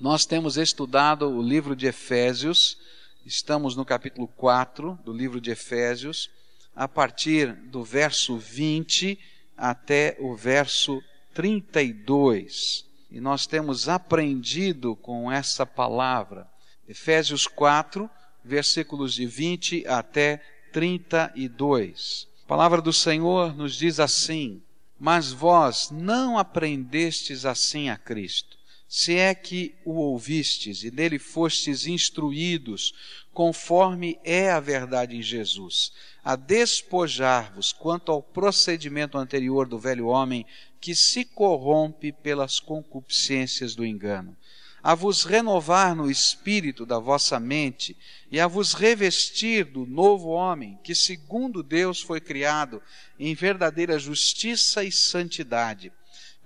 Nós temos estudado o livro de Efésios, estamos no capítulo 4 do livro de Efésios, a partir do verso 20 até o verso 32. E nós temos aprendido com essa palavra. Efésios 4, versículos de 20 até 32. A palavra do Senhor nos diz assim: Mas vós não aprendestes assim a Cristo, se é que o ouvistes e nele fostes instruídos, conforme é a verdade em Jesus, a despojar-vos quanto ao procedimento anterior do velho homem que se corrompe pelas concupiscências do engano a vos renovar no espírito da vossa mente e a vos revestir do novo homem, que segundo Deus foi criado em verdadeira justiça e santidade.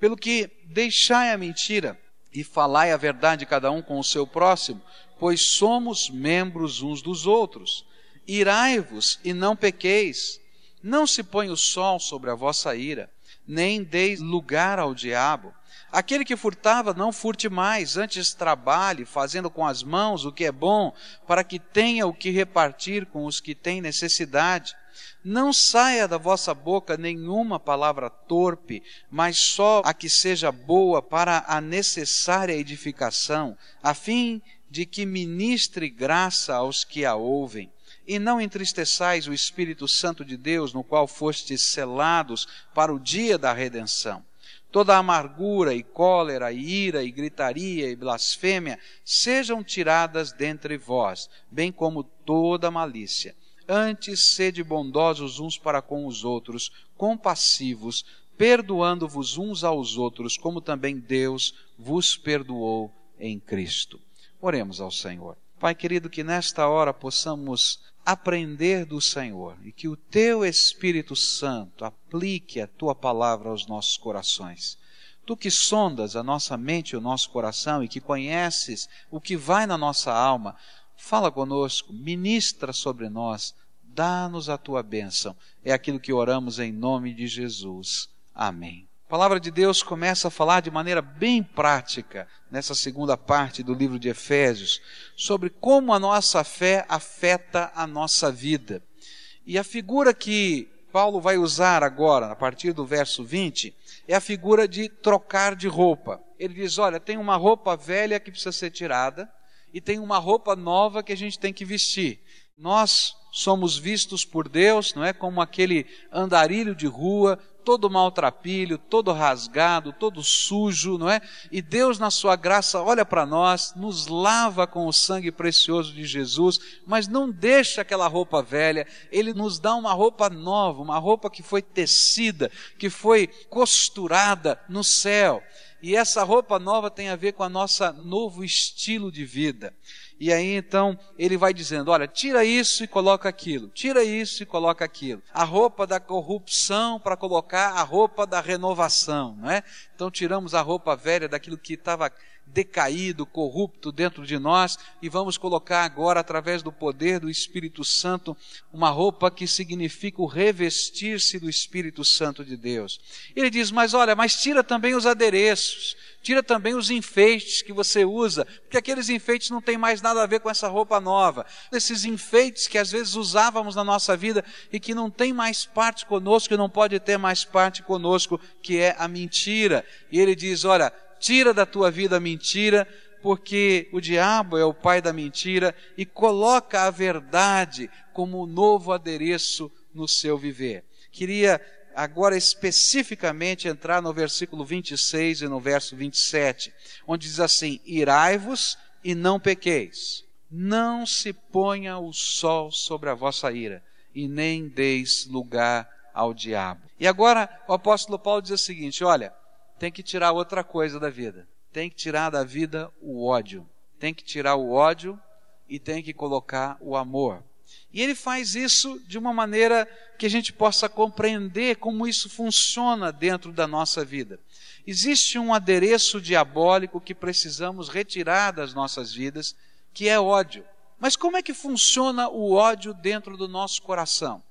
Pelo que deixai a mentira e falai a verdade cada um com o seu próximo, pois somos membros uns dos outros. Irai-vos e não pequeis. Não se põe o sol sobre a vossa ira, nem deis lugar ao diabo Aquele que furtava, não furte mais, antes trabalhe, fazendo com as mãos o que é bom, para que tenha o que repartir com os que têm necessidade. Não saia da vossa boca nenhuma palavra torpe, mas só a que seja boa para a necessária edificação, a fim de que ministre graça aos que a ouvem. E não entristeçais o Espírito Santo de Deus, no qual fostes selados para o dia da redenção toda amargura e cólera e ira e gritaria e blasfêmia sejam tiradas dentre vós, bem como toda malícia. Antes sede bondosos uns para com os outros, compassivos, perdoando-vos uns aos outros, como também Deus vos perdoou em Cristo. Oremos ao Senhor. Pai querido, que nesta hora possamos aprender do Senhor e que o teu Espírito Santo aplique a tua palavra aos nossos corações. Tu que sondas a nossa mente e o nosso coração e que conheces o que vai na nossa alma, fala conosco, ministra sobre nós, dá-nos a tua bênção. É aquilo que oramos em nome de Jesus. Amém. A palavra de Deus começa a falar de maneira bem prática, nessa segunda parte do livro de Efésios, sobre como a nossa fé afeta a nossa vida. E a figura que Paulo vai usar agora, a partir do verso 20, é a figura de trocar de roupa. Ele diz: olha, tem uma roupa velha que precisa ser tirada, e tem uma roupa nova que a gente tem que vestir. Nós somos vistos por Deus, não é? Como aquele andarilho de rua, todo maltrapilho, todo rasgado, todo sujo, não é? E Deus, na sua graça, olha para nós, nos lava com o sangue precioso de Jesus, mas não deixa aquela roupa velha, Ele nos dá uma roupa nova, uma roupa que foi tecida, que foi costurada no céu. E essa roupa nova tem a ver com a nossa novo estilo de vida. E aí então ele vai dizendo: olha, tira isso e coloca aquilo, tira isso e coloca aquilo. A roupa da corrupção para colocar a roupa da renovação, não é? Então tiramos a roupa velha daquilo que estava decaído, corrupto dentro de nós e vamos colocar agora, através do poder do Espírito Santo, uma roupa que significa o revestir-se do Espírito Santo de Deus. Ele diz: Mas olha, mas tira também os adereços, tira também os enfeites que você usa, porque aqueles enfeites não têm mais nada a ver com essa roupa nova. Esses enfeites que às vezes usávamos na nossa vida e que não tem mais parte conosco, que não pode ter mais parte conosco, que é a mentira. E ele diz: Olha, tira da tua vida a mentira, porque o diabo é o pai da mentira e coloca a verdade como um novo adereço no seu viver. Queria agora especificamente entrar no versículo 26 e no verso 27, onde diz assim: Irai-vos e não pequeis. Não se ponha o sol sobre a vossa ira, e nem deis lugar ao diabo. E agora o apóstolo Paulo diz o seguinte: olha, tem que tirar outra coisa da vida. Tem que tirar da vida o ódio. Tem que tirar o ódio e tem que colocar o amor. E ele faz isso de uma maneira que a gente possa compreender como isso funciona dentro da nossa vida. Existe um adereço diabólico que precisamos retirar das nossas vidas, que é ódio. Mas como é que funciona o ódio dentro do nosso coração?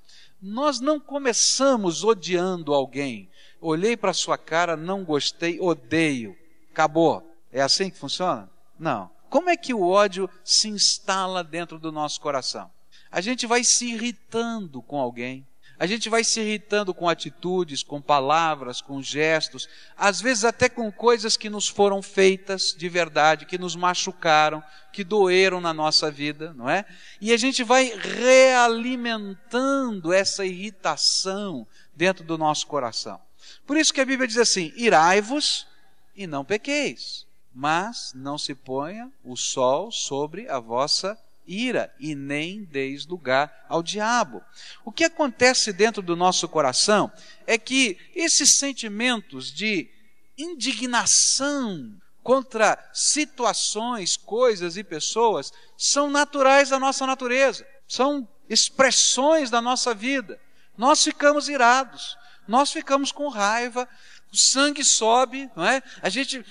Nós não começamos odiando alguém, olhei para sua cara, não gostei, odeio. Acabou. É assim que funciona? Não. Como é que o ódio se instala dentro do nosso coração? A gente vai se irritando com alguém, a gente vai se irritando com atitudes, com palavras, com gestos, às vezes até com coisas que nos foram feitas de verdade, que nos machucaram, que doeram na nossa vida, não é? E a gente vai realimentando essa irritação dentro do nosso coração. Por isso que a Bíblia diz assim: irai-vos e não pequeis, mas não se ponha o sol sobre a vossa ira e nem deis lugar ao diabo. O que acontece dentro do nosso coração é que esses sentimentos de indignação contra situações, coisas e pessoas são naturais da nossa natureza, são expressões da nossa vida. Nós ficamos irados, nós ficamos com raiva, o sangue sobe, não é? A gente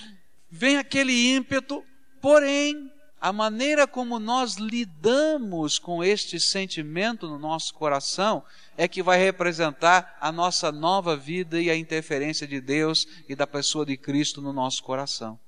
vem aquele ímpeto, porém a maneira como nós lidamos com este sentimento no nosso coração é que vai representar a nossa nova vida e a interferência de Deus e da pessoa de Cristo no nosso coração.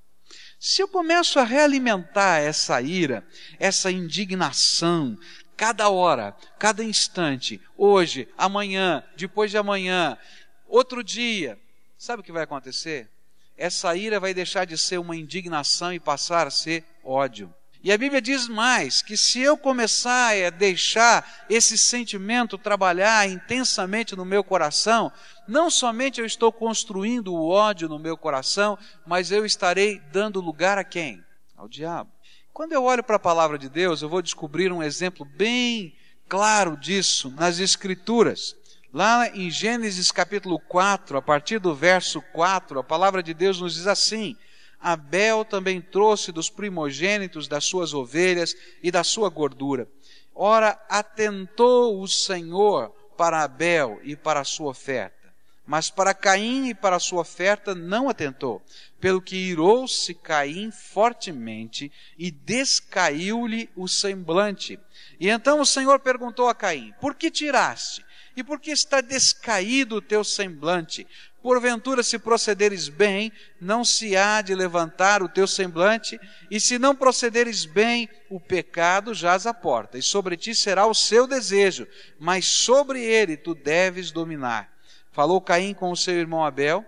Se eu começo a realimentar essa ira, essa indignação, cada hora, cada instante, hoje, amanhã, depois de amanhã, outro dia, sabe o que vai acontecer? Essa ira vai deixar de ser uma indignação e passar a ser ódio. E a Bíblia diz mais: que se eu começar a deixar esse sentimento trabalhar intensamente no meu coração, não somente eu estou construindo o ódio no meu coração, mas eu estarei dando lugar a quem? Ao diabo. Quando eu olho para a palavra de Deus, eu vou descobrir um exemplo bem claro disso nas Escrituras. Lá em Gênesis capítulo 4, a partir do verso 4, a palavra de Deus nos diz assim: Abel também trouxe dos primogênitos das suas ovelhas e da sua gordura. Ora, atentou o Senhor para Abel e para a sua oferta. Mas para Caim e para sua oferta não atentou, pelo que irou-se Caim fortemente e descaiu-lhe o semblante. E então o Senhor perguntou a Caim: Por que tiraste? E por que está descaído o teu semblante? Porventura, se procederes bem, não se há de levantar o teu semblante, e se não procederes bem, o pecado jaz à porta, e sobre ti será o seu desejo, mas sobre ele tu deves dominar. Falou Caim com o seu irmão Abel,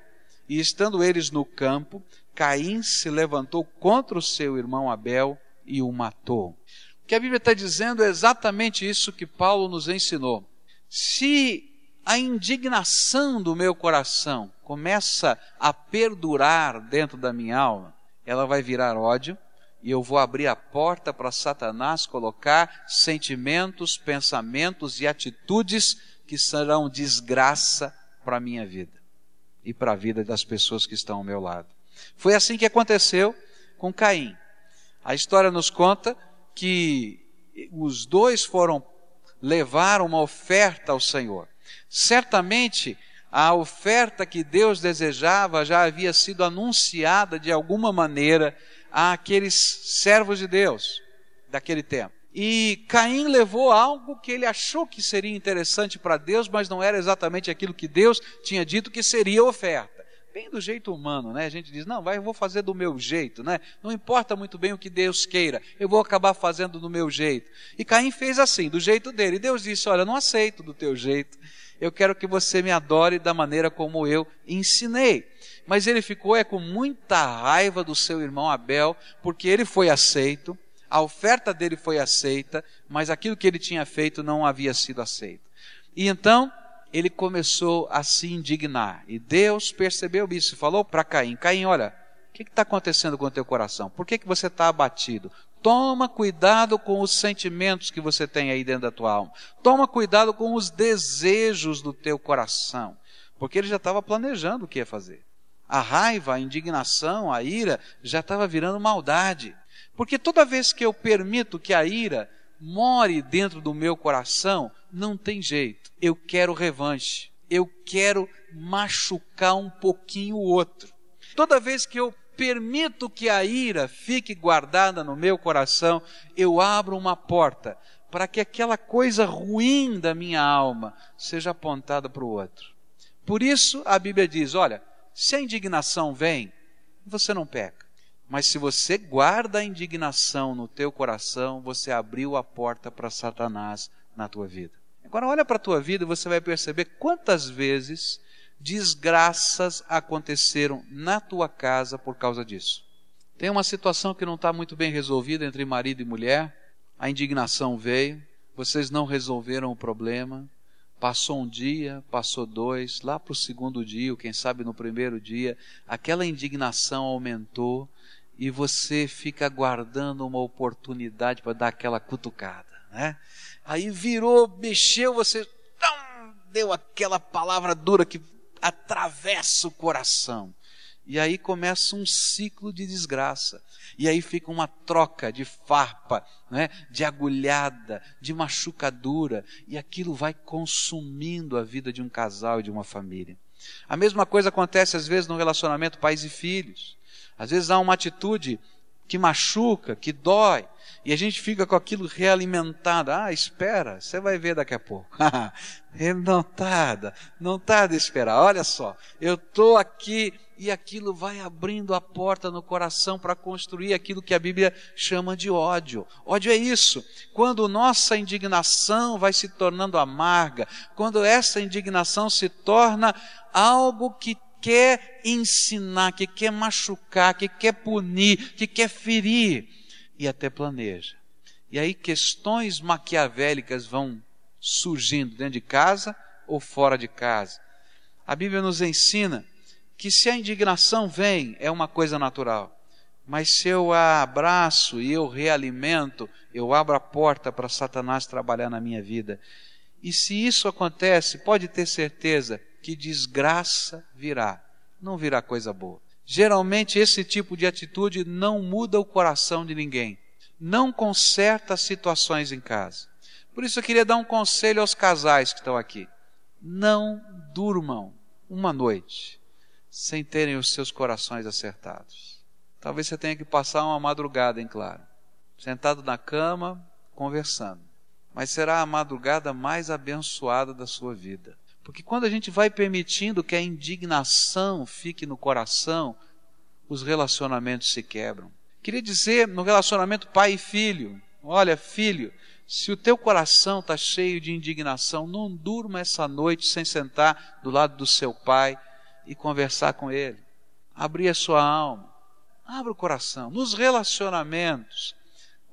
e estando eles no campo, Caim se levantou contra o seu irmão Abel e o matou. O que a Bíblia está dizendo é exatamente isso que Paulo nos ensinou. Se a indignação do meu coração começa a perdurar dentro da minha alma, ela vai virar ódio e eu vou abrir a porta para Satanás colocar sentimentos, pensamentos e atitudes que serão desgraça para a minha vida e para a vida das pessoas que estão ao meu lado. Foi assim que aconteceu com Caim. A história nos conta que os dois foram levar uma oferta ao Senhor. Certamente, a oferta que Deus desejava já havia sido anunciada de alguma maneira àqueles servos de Deus daquele tempo. E Caim levou algo que ele achou que seria interessante para Deus, mas não era exatamente aquilo que Deus tinha dito que seria oferta. Bem do jeito humano, né? A gente diz, não, vai, eu vou fazer do meu jeito, né? Não importa muito bem o que Deus queira, eu vou acabar fazendo do meu jeito. E Caim fez assim, do jeito dele. E Deus disse, olha, não aceito do teu jeito eu quero que você me adore da maneira como eu ensinei. Mas ele ficou é com muita raiva do seu irmão Abel, porque ele foi aceito, a oferta dele foi aceita, mas aquilo que ele tinha feito não havia sido aceito. E então ele começou a se indignar. E Deus percebeu isso e falou para Caim: Caim, olha, o que está acontecendo com o teu coração? Por que, que você está abatido? Toma cuidado com os sentimentos que você tem aí dentro da tua alma. Toma cuidado com os desejos do teu coração. Porque ele já estava planejando o que ia fazer. A raiva, a indignação, a ira já estava virando maldade. Porque toda vez que eu permito que a ira more dentro do meu coração, não tem jeito. Eu quero revanche. Eu quero machucar um pouquinho o outro. Toda vez que eu permito que a ira fique guardada no meu coração, eu abro uma porta para que aquela coisa ruim da minha alma seja apontada para o outro. Por isso a Bíblia diz: olha, se a indignação vem, você não peca. Mas se você guarda a indignação no teu coração, você abriu a porta para Satanás na tua vida. Agora olha para a tua vida e você vai perceber quantas vezes desgraças aconteceram na tua casa por causa disso. Tem uma situação que não está muito bem resolvida entre marido e mulher, a indignação veio, vocês não resolveram o problema, passou um dia, passou dois, lá para o segundo dia, ou quem sabe no primeiro dia, aquela indignação aumentou e você fica aguardando uma oportunidade para dar aquela cutucada, né? Aí virou, mexeu, você deu aquela palavra dura que atravessa o coração. E aí começa um ciclo de desgraça. E aí fica uma troca de farpa, né? de agulhada, de machucadura. E aquilo vai consumindo a vida de um casal e de uma família. A mesma coisa acontece às vezes no relacionamento pais e filhos. Às vezes há uma atitude que machuca, que dói, e a gente fica com aquilo realimentado. Ah, espera, você vai ver daqui a pouco. Não tarda, não tarda esperar. Olha só, eu estou aqui e aquilo vai abrindo a porta no coração para construir aquilo que a Bíblia chama de ódio. Ódio é isso. Quando nossa indignação vai se tornando amarga, quando essa indignação se torna algo que quer ensinar, que quer machucar, que quer punir, que quer ferir e até planeja. E aí questões maquiavélicas vão surgindo dentro de casa ou fora de casa. A Bíblia nos ensina que se a indignação vem, é uma coisa natural. Mas se eu a abraço e eu realimento, eu abro a porta para Satanás trabalhar na minha vida. E se isso acontece, pode ter certeza que desgraça virá, não virá coisa boa. Geralmente esse tipo de atitude não muda o coração de ninguém, não conserta as situações em casa. Por isso eu queria dar um conselho aos casais que estão aqui. Não durmam uma noite sem terem os seus corações acertados. Talvez você tenha que passar uma madrugada, em claro, sentado na cama, conversando. Mas será a madrugada mais abençoada da sua vida. Porque quando a gente vai permitindo que a indignação fique no coração, os relacionamentos se quebram. Queria dizer no relacionamento pai e filho: olha, filho, se o teu coração está cheio de indignação, não durma essa noite sem sentar do lado do seu pai e conversar com Ele. Abrir a sua alma. Abra o coração. Nos relacionamentos,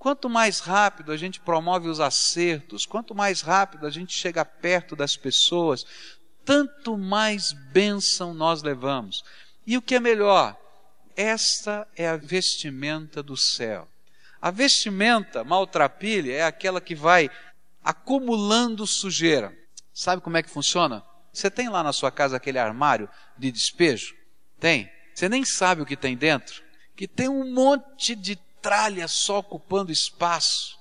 quanto mais rápido a gente promove os acertos, quanto mais rápido a gente chega perto das pessoas, tanto mais bênção nós levamos. E o que é melhor? Esta é a vestimenta do céu. A vestimenta maltrapilha é aquela que vai acumulando sujeira. Sabe como é que funciona? Você tem lá na sua casa aquele armário de despejo? Tem. Você nem sabe o que tem dentro. Que tem um monte de tralha só ocupando espaço.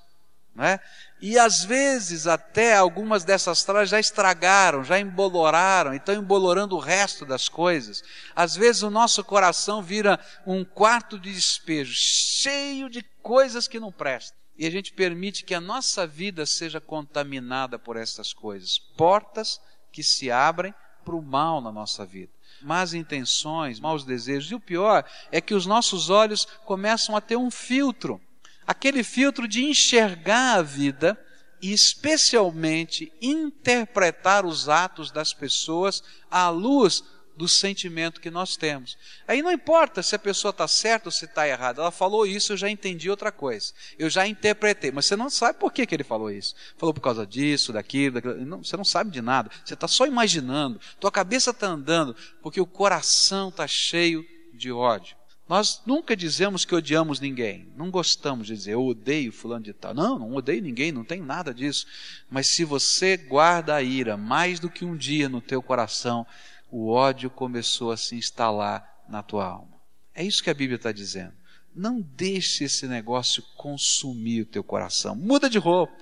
Né? E às vezes até algumas dessas tralhas já estragaram, já emboloraram, estão embolorando o resto das coisas. Às vezes o nosso coração vira um quarto de despejo, cheio de coisas que não prestam. E a gente permite que a nossa vida seja contaminada por essas coisas. Portas que se abrem para o mal na nossa vida. Más intenções, maus desejos. E o pior é que os nossos olhos começam a ter um filtro aquele filtro de enxergar a vida e, especialmente, interpretar os atos das pessoas à luz do sentimento que nós temos. Aí não importa se a pessoa está certa ou se está errada. Ela falou isso, eu já entendi outra coisa. Eu já interpretei, mas você não sabe por que, que ele falou isso. Falou por causa disso, daquilo, daquilo. Não, você não sabe de nada. Você está só imaginando. Tua cabeça está andando porque o coração está cheio de ódio. Nós nunca dizemos que odiamos ninguém. Não gostamos de dizer eu odeio fulano de tal. Não, não odeio ninguém, não tem nada disso. Mas se você guarda a ira mais do que um dia no teu coração, o ódio começou a se instalar na tua alma. É isso que a Bíblia está dizendo. Não deixe esse negócio consumir o teu coração. Muda de roupa.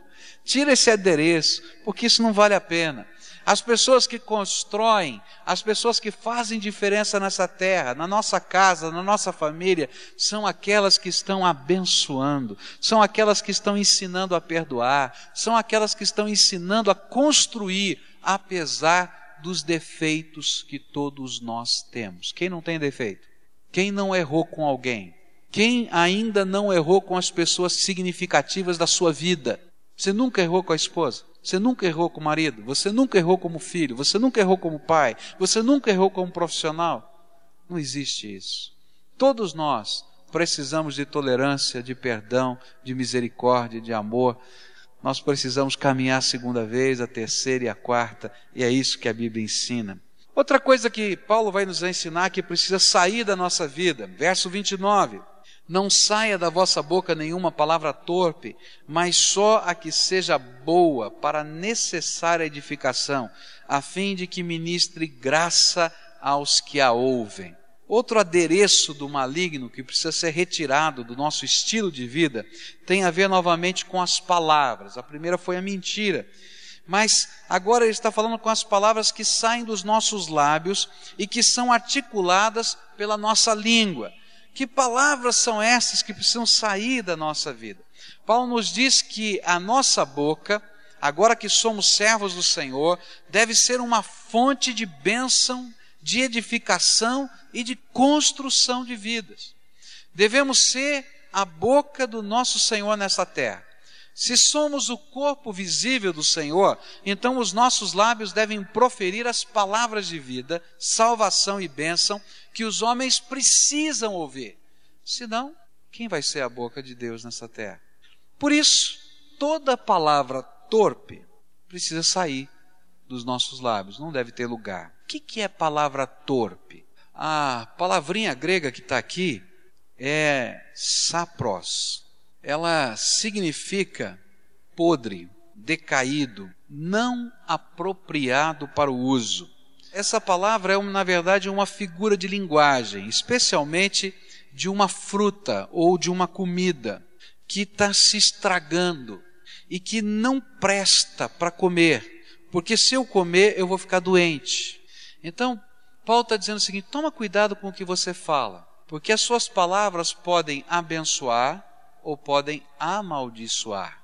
Tira esse adereço, porque isso não vale a pena. As pessoas que constroem, as pessoas que fazem diferença nessa terra, na nossa casa, na nossa família, são aquelas que estão abençoando, são aquelas que estão ensinando a perdoar, são aquelas que estão ensinando a construir, apesar dos defeitos que todos nós temos. Quem não tem defeito? Quem não errou com alguém? Quem ainda não errou com as pessoas significativas da sua vida? Você nunca errou com a esposa? Você nunca errou com o marido? Você nunca errou como filho? Você nunca errou como pai? Você nunca errou como profissional? Não existe isso. Todos nós precisamos de tolerância, de perdão, de misericórdia, de amor. Nós precisamos caminhar a segunda vez, a terceira e a quarta, e é isso que a Bíblia ensina. Outra coisa que Paulo vai nos ensinar que precisa sair da nossa vida, verso 29. Não saia da vossa boca nenhuma palavra torpe, mas só a que seja boa para necessária edificação, a fim de que ministre graça aos que a ouvem. Outro adereço do maligno que precisa ser retirado do nosso estilo de vida tem a ver novamente com as palavras. A primeira foi a mentira. Mas agora ele está falando com as palavras que saem dos nossos lábios e que são articuladas pela nossa língua. Que palavras são essas que precisam sair da nossa vida? Paulo nos diz que a nossa boca, agora que somos servos do Senhor, deve ser uma fonte de bênção de edificação e de construção de vidas. Devemos ser a boca do nosso Senhor nessa terra. Se somos o corpo visível do Senhor, então os nossos lábios devem proferir as palavras de vida, salvação e bênção que os homens precisam ouvir. Senão, quem vai ser a boca de Deus nessa terra? Por isso, toda palavra torpe precisa sair dos nossos lábios, não deve ter lugar. Que, que é palavra torpe? A palavrinha grega que está aqui é sapros. Ela significa podre, decaído, não apropriado para o uso. Essa palavra é, na verdade, uma figura de linguagem, especialmente de uma fruta ou de uma comida que está se estragando e que não presta para comer porque se eu comer, eu vou ficar doente. Então, Paulo está dizendo o seguinte: toma cuidado com o que você fala, porque as suas palavras podem abençoar ou podem amaldiçoar.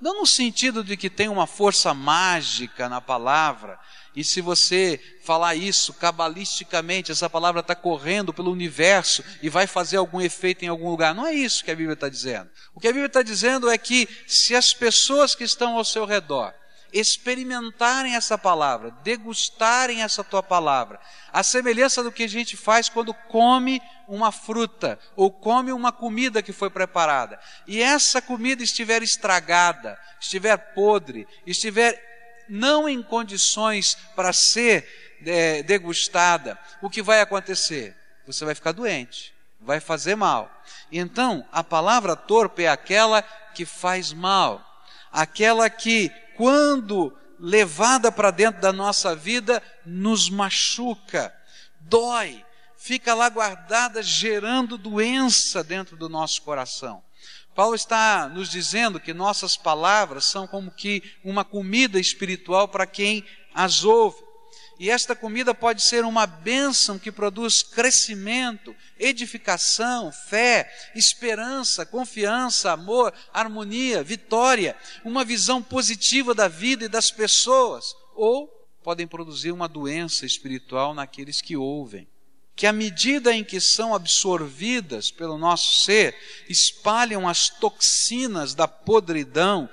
Não no sentido de que tem uma força mágica na palavra, e se você falar isso cabalisticamente, essa palavra está correndo pelo universo e vai fazer algum efeito em algum lugar. Não é isso que a Bíblia está dizendo. O que a Bíblia está dizendo é que se as pessoas que estão ao seu redor experimentarem essa palavra, degustarem essa tua palavra, a semelhança do que a gente faz quando come uma fruta ou come uma comida que foi preparada, e essa comida estiver estragada, estiver podre, estiver não em condições para ser é, degustada, o que vai acontecer? Você vai ficar doente, vai fazer mal. Então, a palavra torpe é aquela que faz mal, aquela que quando levada para dentro da nossa vida, nos machuca, dói, fica lá guardada, gerando doença dentro do nosso coração. Paulo está nos dizendo que nossas palavras são como que uma comida espiritual para quem as ouve. E esta comida pode ser uma bênção que produz crescimento, edificação, fé, esperança, confiança, amor, harmonia, vitória, uma visão positiva da vida e das pessoas, ou podem produzir uma doença espiritual naqueles que ouvem. Que à medida em que são absorvidas pelo nosso ser, espalham as toxinas da podridão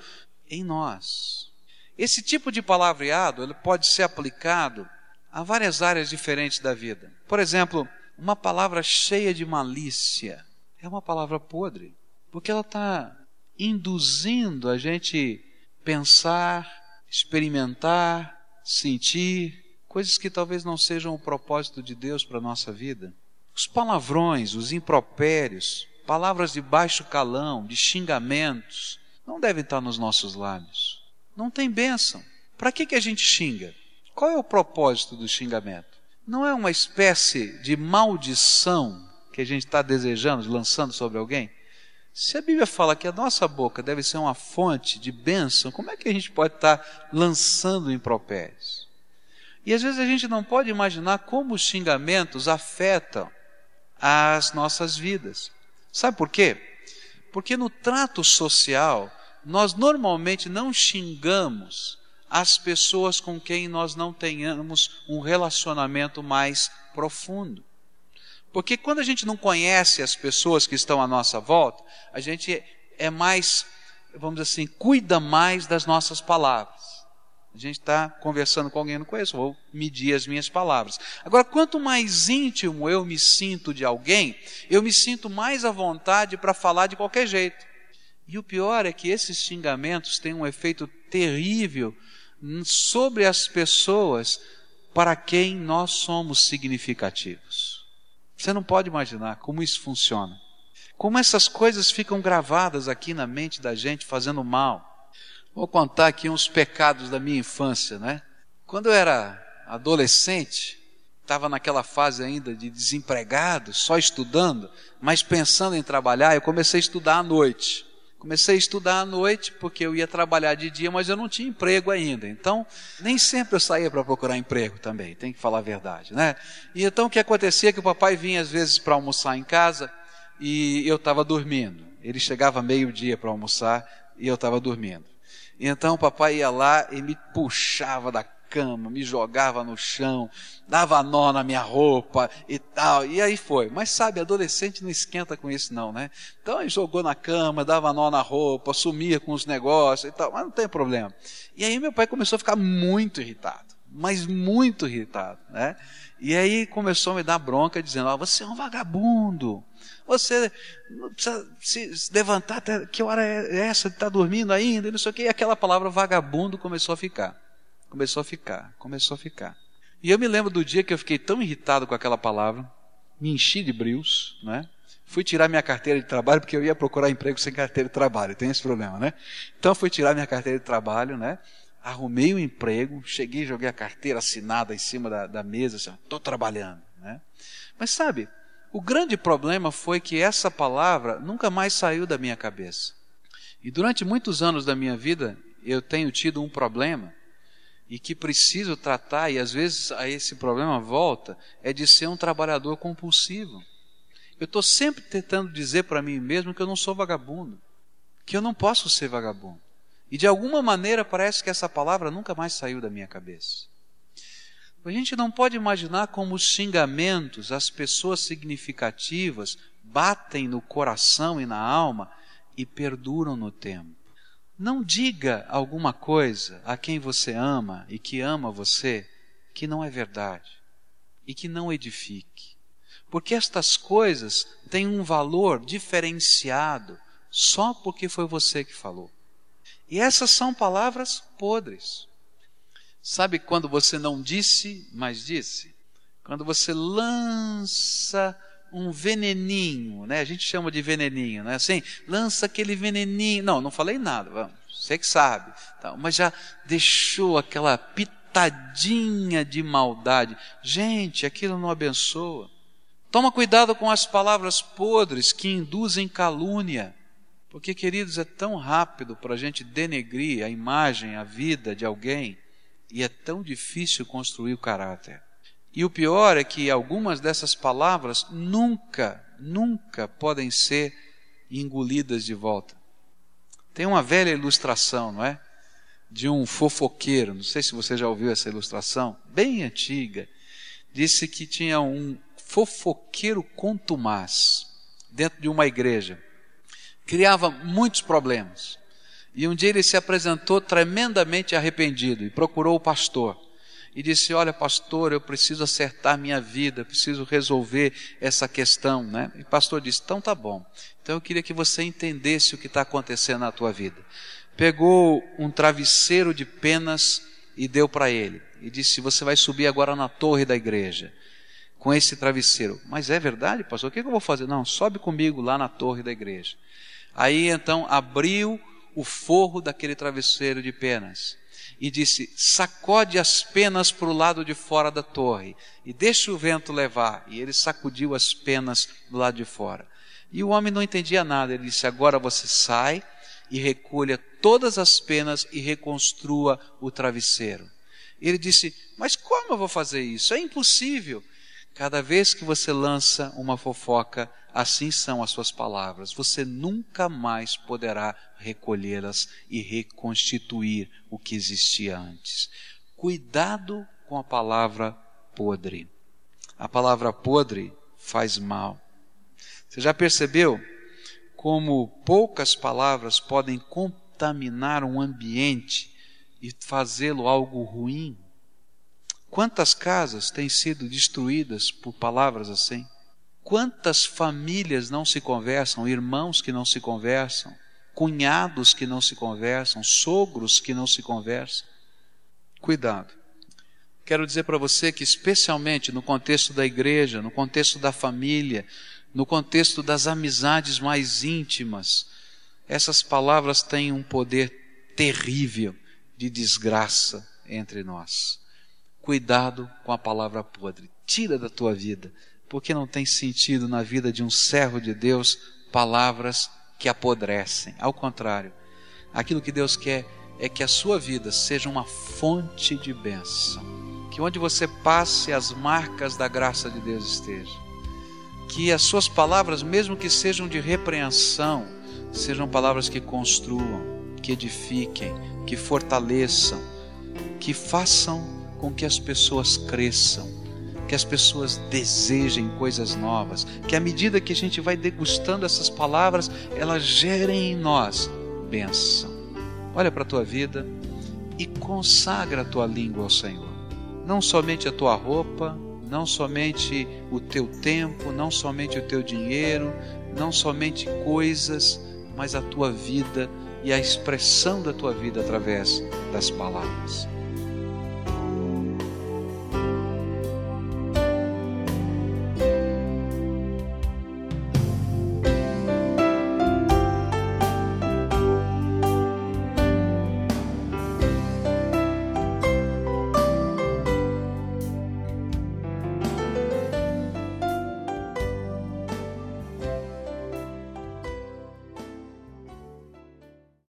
em nós. Esse tipo de palavreado ele pode ser aplicado a várias áreas diferentes da vida. Por exemplo, uma palavra cheia de malícia é uma palavra podre, porque ela está induzindo a gente pensar, experimentar, sentir coisas que talvez não sejam o propósito de Deus para a nossa vida. Os palavrões, os impropérios, palavras de baixo calão, de xingamentos, não devem estar nos nossos lábios. Não tem bênção. Para que, que a gente xinga? Qual é o propósito do xingamento? Não é uma espécie de maldição que a gente está desejando, lançando sobre alguém? Se a Bíblia fala que a nossa boca deve ser uma fonte de bênção, como é que a gente pode estar tá lançando impropérios? E às vezes a gente não pode imaginar como os xingamentos afetam as nossas vidas. Sabe por quê? Porque no trato social, nós normalmente não xingamos as pessoas com quem nós não tenhamos um relacionamento mais profundo. Porque quando a gente não conhece as pessoas que estão à nossa volta, a gente é mais, vamos dizer assim, cuida mais das nossas palavras. A gente está conversando com alguém, não conheço, vou medir as minhas palavras. Agora, quanto mais íntimo eu me sinto de alguém, eu me sinto mais à vontade para falar de qualquer jeito. E o pior é que esses xingamentos têm um efeito terrível sobre as pessoas para quem nós somos significativos. Você não pode imaginar como isso funciona. Como essas coisas ficam gravadas aqui na mente da gente, fazendo mal. Vou contar aqui uns pecados da minha infância, né? Quando eu era adolescente, estava naquela fase ainda de desempregado, só estudando, mas pensando em trabalhar, eu comecei a estudar à noite. Comecei a estudar à noite porque eu ia trabalhar de dia, mas eu não tinha emprego ainda. Então, nem sempre eu saía para procurar emprego também, tem que falar a verdade, né? E então o que acontecia é que o papai vinha às vezes para almoçar em casa e eu estava dormindo. Ele chegava meio-dia para almoçar e eu estava dormindo. Então o papai ia lá e me puxava da cama, me jogava no chão, dava nó na minha roupa e tal. E aí foi. Mas sabe, adolescente não esquenta com isso não, né? Então ele jogou na cama, dava nó na roupa, sumia com os negócios e tal, mas não tem problema. E aí meu pai começou a ficar muito irritado, mas muito irritado, né? E aí começou a me dar bronca dizendo: "Ó, oh, você é um vagabundo. Você não precisa se levantar até que hora é essa? Está dormindo ainda? Não sei o que. E aquela palavra vagabundo começou a ficar. Começou a ficar, começou a ficar. E eu me lembro do dia que eu fiquei tão irritado com aquela palavra, me enchi de brios, né? Fui tirar minha carteira de trabalho, porque eu ia procurar emprego sem carteira de trabalho, tem esse problema, né? Então fui tirar minha carteira de trabalho, né? Arrumei o um emprego, cheguei, joguei a carteira assinada em cima da, da mesa, assim, estou trabalhando, né? Mas sabe, o grande problema foi que essa palavra nunca mais saiu da minha cabeça. E durante muitos anos da minha vida, eu tenho tido um problema e que preciso tratar, e às vezes a esse problema volta, é de ser um trabalhador compulsivo. Eu estou sempre tentando dizer para mim mesmo que eu não sou vagabundo, que eu não posso ser vagabundo. E de alguma maneira parece que essa palavra nunca mais saiu da minha cabeça. A gente não pode imaginar como os xingamentos, as pessoas significativas, batem no coração e na alma e perduram no tempo. Não diga alguma coisa a quem você ama e que ama você que não é verdade e que não edifique. Porque estas coisas têm um valor diferenciado só porque foi você que falou. E essas são palavras podres. Sabe quando você não disse, mas disse? Quando você lança um veneninho, né? A gente chama de veneninho, né? Assim, lança aquele veneninho. Não, não falei nada, vamos. Você que sabe. Então, mas já deixou aquela pitadinha de maldade. Gente, aquilo não abençoa. Toma cuidado com as palavras podres que induzem calúnia. Porque, queridos, é tão rápido para a gente denegrir a imagem, a vida de alguém e é tão difícil construir o caráter. E o pior é que algumas dessas palavras nunca, nunca podem ser engolidas de volta. Tem uma velha ilustração, não é? De um fofoqueiro, não sei se você já ouviu essa ilustração, bem antiga. Disse que tinha um fofoqueiro contumaz dentro de uma igreja. Criava muitos problemas. E um dia ele se apresentou tremendamente arrependido e procurou o pastor. E disse: Olha, pastor, eu preciso acertar minha vida, preciso resolver essa questão. Né? E o pastor disse: Então tá bom. Então eu queria que você entendesse o que está acontecendo na tua vida. Pegou um travesseiro de penas e deu para ele. E disse: Você vai subir agora na torre da igreja com esse travesseiro. Mas é verdade, pastor? O que eu vou fazer? Não, sobe comigo lá na torre da igreja. Aí então abriu o forro daquele travesseiro de penas e disse: Sacode as penas para o lado de fora da torre e deixa o vento levar. E ele sacudiu as penas do lado de fora. E o homem não entendia nada. Ele disse: Agora você sai e recolha todas as penas e reconstrua o travesseiro. Ele disse: Mas como eu vou fazer isso? É impossível. Cada vez que você lança uma fofoca, assim são as suas palavras. Você nunca mais poderá recolhê-las e reconstituir o que existia antes. Cuidado com a palavra podre. A palavra podre faz mal. Você já percebeu como poucas palavras podem contaminar um ambiente e fazê-lo algo ruim? Quantas casas têm sido destruídas por palavras assim? Quantas famílias não se conversam, irmãos que não se conversam, cunhados que não se conversam, sogros que não se conversam? Cuidado. Quero dizer para você que, especialmente no contexto da igreja, no contexto da família, no contexto das amizades mais íntimas, essas palavras têm um poder terrível de desgraça entre nós cuidado com a palavra podre. Tira da tua vida, porque não tem sentido na vida de um servo de Deus palavras que apodrecem. Ao contrário, aquilo que Deus quer é que a sua vida seja uma fonte de bênção. Que onde você passe, as marcas da graça de Deus estejam. Que as suas palavras, mesmo que sejam de repreensão, sejam palavras que construam, que edifiquem, que fortaleçam, que façam com que as pessoas cresçam, que as pessoas desejem coisas novas, que à medida que a gente vai degustando essas palavras, elas gerem em nós bênção. Olha para a tua vida e consagra a tua língua ao Senhor. Não somente a tua roupa, não somente o teu tempo, não somente o teu dinheiro, não somente coisas, mas a tua vida e a expressão da tua vida através das palavras.